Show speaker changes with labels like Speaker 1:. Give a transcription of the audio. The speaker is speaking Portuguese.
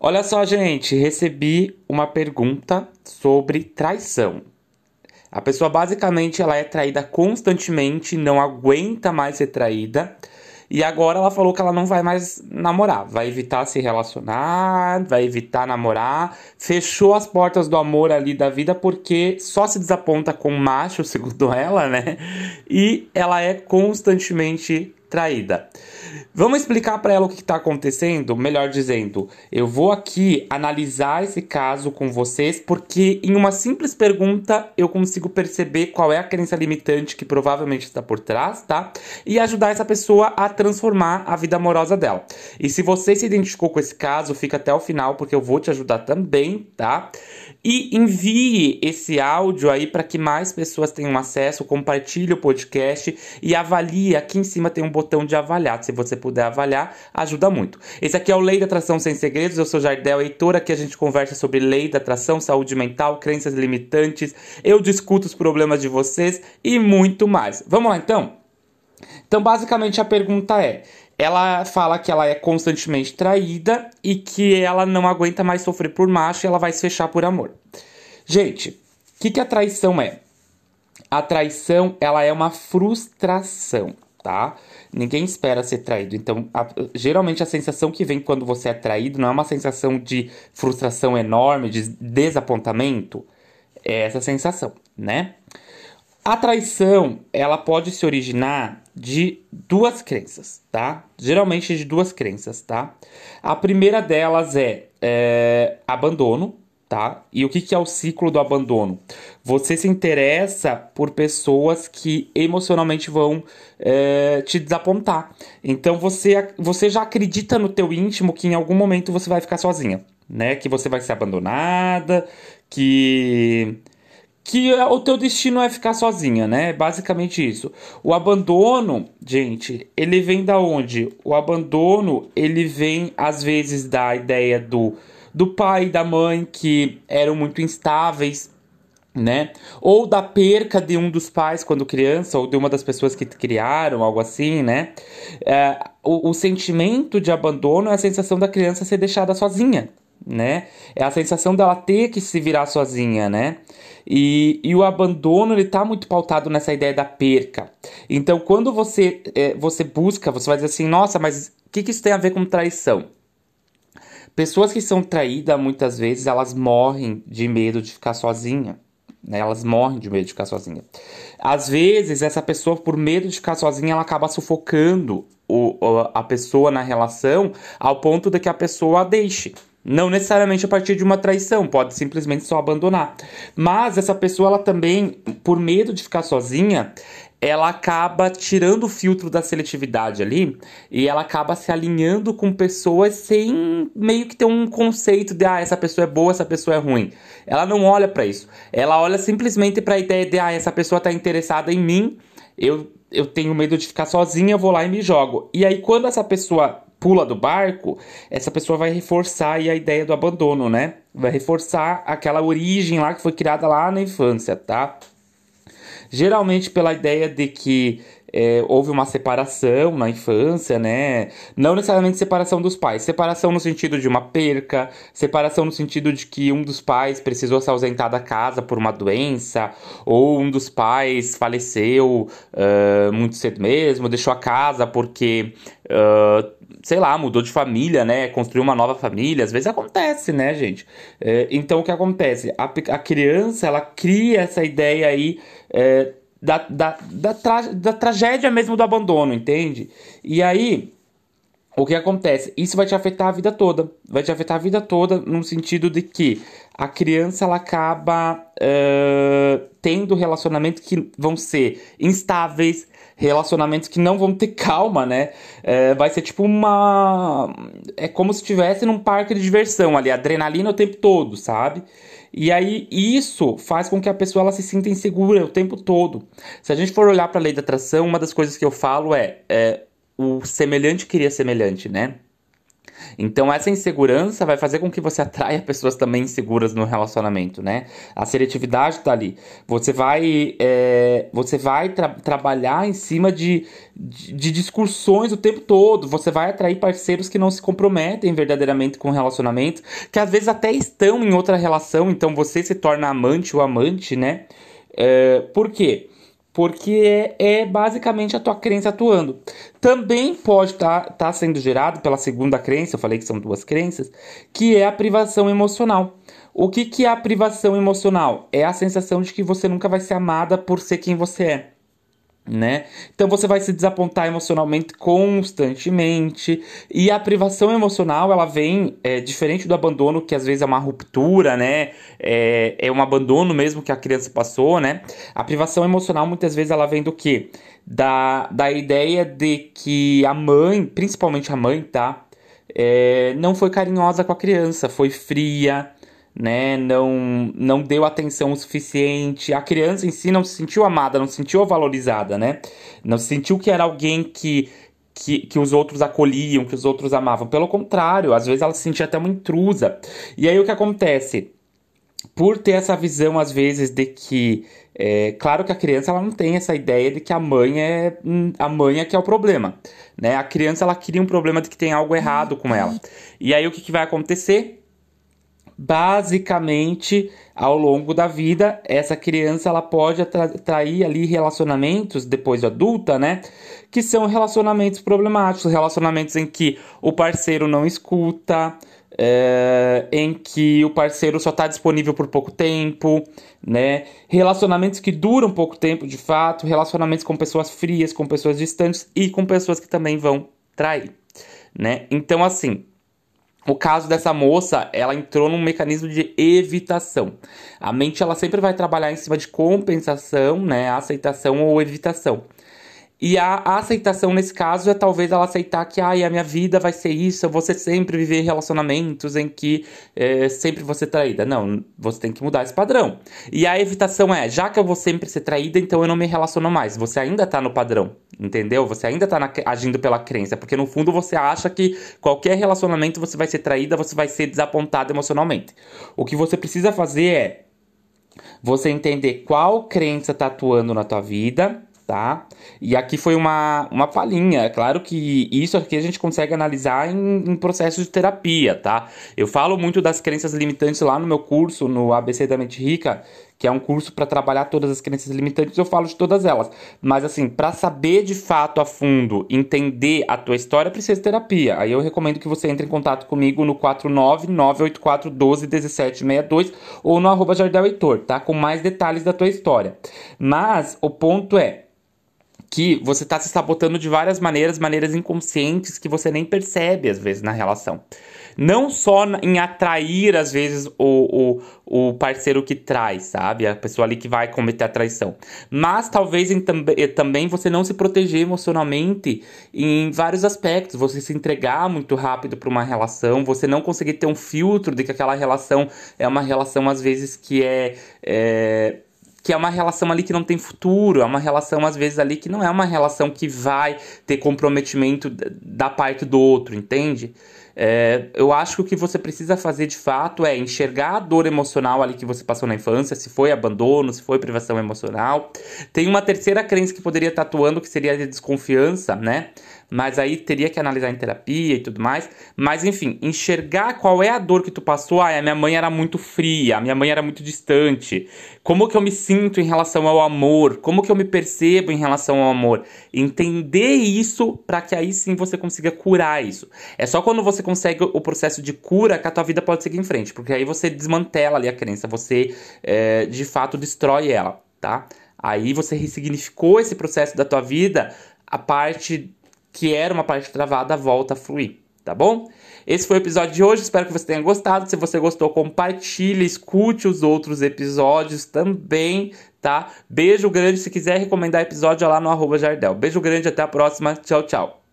Speaker 1: Olha só, gente, recebi uma pergunta sobre traição. A pessoa basicamente ela é traída constantemente, não aguenta mais ser traída. E agora ela falou que ela não vai mais namorar, vai evitar se relacionar, vai evitar namorar, fechou as portas do amor ali da vida porque só se desaponta com macho, segundo ela, né? E ela é constantemente traída. Vamos explicar para ela o que está acontecendo? Melhor dizendo, eu vou aqui analisar esse caso com vocês porque em uma simples pergunta eu consigo perceber qual é a crença limitante que provavelmente está por trás, tá? E ajudar essa pessoa a transformar a vida amorosa dela. E se você se identificou com esse caso, fica até o final porque eu vou te ajudar também, tá? E envie esse áudio aí para que mais pessoas tenham acesso, compartilhe o podcast e avalie. Aqui em cima tem um botão de avaliar. Se você puder avaliar, ajuda muito. Esse aqui é o Lei da Atração Sem Segredos. Eu sou Jardel Heitor. Aqui a gente conversa sobre lei da atração, saúde mental, crenças limitantes. Eu discuto os problemas de vocês e muito mais. Vamos lá então? Então, basicamente, a pergunta é: ela fala que ela é constantemente traída e que ela não aguenta mais sofrer por macho e ela vai se fechar por amor. Gente, o que, que a traição é? A traição, ela é uma frustração, tá? Ninguém espera ser traído. Então, a, geralmente a sensação que vem quando você é traído não é uma sensação de frustração enorme, de desapontamento. É essa sensação, né? A traição, ela pode se originar de duas crenças, tá? Geralmente de duas crenças, tá? A primeira delas é, é abandono, tá? E o que, que é o ciclo do abandono? Você se interessa por pessoas que emocionalmente vão é, te desapontar. Então você, você já acredita no teu íntimo que em algum momento você vai ficar sozinha, né? Que você vai ser abandonada, que que o teu destino é ficar sozinha, né? Basicamente isso. O abandono, gente, ele vem da onde? O abandono, ele vem às vezes da ideia do do pai e da mãe que eram muito instáveis, né? Ou da perca de um dos pais quando criança, ou de uma das pessoas que te criaram, algo assim, né? É, o, o sentimento de abandono é a sensação da criança ser deixada sozinha, né? É a sensação dela ter que se virar sozinha, né? E, e o abandono ele tá muito pautado nessa ideia da perca. Então, quando você é, você busca, você vai dizer assim, nossa, mas o que, que isso tem a ver com traição? Pessoas que são traídas, muitas vezes, elas morrem de medo de ficar sozinha. Né? Elas morrem de medo de ficar sozinha. Às vezes, essa pessoa, por medo de ficar sozinha, ela acaba sufocando o, a pessoa na relação ao ponto de que a pessoa a deixe. Não necessariamente a partir de uma traição, pode simplesmente só abandonar. Mas essa pessoa, ela também, por medo de ficar sozinha, ela acaba tirando o filtro da seletividade ali e ela acaba se alinhando com pessoas sem meio que ter um conceito de ah, essa pessoa é boa, essa pessoa é ruim. Ela não olha para isso. Ela olha simplesmente para a ideia de ah, essa pessoa está interessada em mim, eu eu tenho medo de ficar sozinha, eu vou lá e me jogo. E aí quando essa pessoa pula do barco, essa pessoa vai reforçar a ideia do abandono, né? Vai reforçar aquela origem lá que foi criada lá na infância, tá? Geralmente pela ideia de que é, houve uma separação na infância, né? Não necessariamente separação dos pais, separação no sentido de uma perca, separação no sentido de que um dos pais precisou se ausentar da casa por uma doença, ou um dos pais faleceu uh, muito cedo mesmo, deixou a casa porque. Uh, sei lá, mudou de família, né? Construiu uma nova família. Às vezes acontece, né, gente? É, então o que acontece? A, a criança ela cria essa ideia aí é, da, da, da, tra da tragédia mesmo do abandono, entende? E aí, o que acontece? Isso vai te afetar a vida toda. Vai te afetar a vida toda no sentido de que a criança ela acaba uh, tendo relacionamentos que vão ser instáveis, relacionamentos que não vão ter calma, né? Uh, vai ser tipo uma. É como se estivesse num parque de diversão ali, adrenalina o tempo todo, sabe? E aí isso faz com que a pessoa ela se sinta insegura o tempo todo. Se a gente for olhar para a lei da atração, uma das coisas que eu falo é, é o semelhante queria semelhante, né? Então, essa insegurança vai fazer com que você atraia pessoas também inseguras no relacionamento, né? A seletividade tá ali. Você vai, é, você vai tra trabalhar em cima de, de, de, discussões o tempo todo. Você vai atrair parceiros que não se comprometem verdadeiramente com o relacionamento, que às vezes até estão em outra relação, então você se torna amante ou amante, né? É, por quê? Porque é, é, basicamente a tua crença atuando. Também pode estar tá, tá sendo gerado pela segunda crença, eu falei que são duas crenças, que é a privação emocional. O que, que é a privação emocional? É a sensação de que você nunca vai ser amada por ser quem você é né? Então você vai se desapontar emocionalmente constantemente e a privação emocional ela vem é, diferente do abandono que às vezes é uma ruptura, né? É, é um abandono mesmo que a criança passou, né? A privação emocional muitas vezes ela vem do que? Da, da ideia de que a mãe, principalmente a mãe, tá? É, não foi carinhosa com a criança, foi fria, né, não, não deu atenção o suficiente. A criança em si não se sentiu amada, não se sentiu valorizada, né? Não se sentiu que era alguém que, que, que os outros acolhiam, que os outros amavam. Pelo contrário, às vezes ela se sentia até uma intrusa. E aí o que acontece? Por ter essa visão, às vezes, de que. É, claro que a criança ela não tem essa ideia de que a mãe é hum, a mãe é que é o problema, né? A criança ela cria um problema de que tem algo errado com ela. E aí o que, que vai acontecer? Basicamente ao longo da vida essa criança ela pode atrair ali relacionamentos depois de adulta né que são relacionamentos problemáticos relacionamentos em que o parceiro não escuta é, em que o parceiro só está disponível por pouco tempo, né? Relacionamentos que duram pouco tempo, de fato, relacionamentos com pessoas frias, com pessoas distantes e com pessoas que também vão trair, né? Então, assim, o caso dessa moça, ela entrou num mecanismo de evitação. A mente ela sempre vai trabalhar em cima de compensação, né, aceitação ou evitação. E a, a, aceitação nesse caso é talvez ela aceitar que ah, a minha vida vai ser isso, eu vou sempre viver relacionamentos em que é, sempre ser traída. Não, você tem que mudar esse padrão. E a evitação é, já que eu vou sempre ser traída, então eu não me relaciono mais. Você ainda tá no padrão, entendeu? Você ainda tá na, agindo pela crença, porque no fundo você acha que qualquer relacionamento você vai ser traída, você vai ser desapontado emocionalmente. O que você precisa fazer é você entender qual crença tá atuando na tua vida tá? E aqui foi uma, uma palhinha. É claro que isso aqui a gente consegue analisar em, em processo de terapia, tá? Eu falo muito das crenças limitantes lá no meu curso, no ABC da Mente Rica, que é um curso para trabalhar todas as crenças limitantes, eu falo de todas elas. Mas assim, para saber de fato a fundo, entender a tua história, precisa de terapia. Aí eu recomendo que você entre em contato comigo no 49984121762 ou no arroba Jardel Heitor, tá? Com mais detalhes da tua história. Mas o ponto é, que você está se sabotando de várias maneiras, maneiras inconscientes que você nem percebe às vezes na relação. Não só em atrair, às vezes, o, o, o parceiro que traz, sabe? A pessoa ali que vai cometer a traição. Mas talvez em, também você não se proteger emocionalmente em vários aspectos. Você se entregar muito rápido para uma relação, você não conseguir ter um filtro de que aquela relação é uma relação, às vezes, que é, é que é uma relação ali que não tem futuro, é uma relação às vezes ali que não é uma relação que vai ter comprometimento da parte do outro, entende? É, eu acho que o que você precisa fazer de fato é enxergar a dor emocional ali que você passou na infância, se foi abandono, se foi privação emocional. Tem uma terceira crença que poderia estar atuando, que seria a de desconfiança, né? Mas aí teria que analisar em terapia e tudo mais. Mas enfim, enxergar qual é a dor que tu passou. Ah, a minha mãe era muito fria, a minha mãe era muito distante. Como que eu me sinto em relação ao amor? Como que eu me percebo em relação ao amor? Entender isso para que aí sim você consiga curar isso. É só quando você consegue o processo de cura que a tua vida pode seguir em frente, porque aí você desmantela ali a crença, você é, de fato destrói ela, tá? Aí você ressignificou esse processo da tua vida, a parte que era uma parte travada, volta a fluir, tá bom? Esse foi o episódio de hoje, espero que você tenha gostado. Se você gostou, compartilhe, escute os outros episódios também, tá? Beijo grande, se quiser recomendar episódio é lá no arroba Jardel. Beijo grande, até a próxima, tchau, tchau.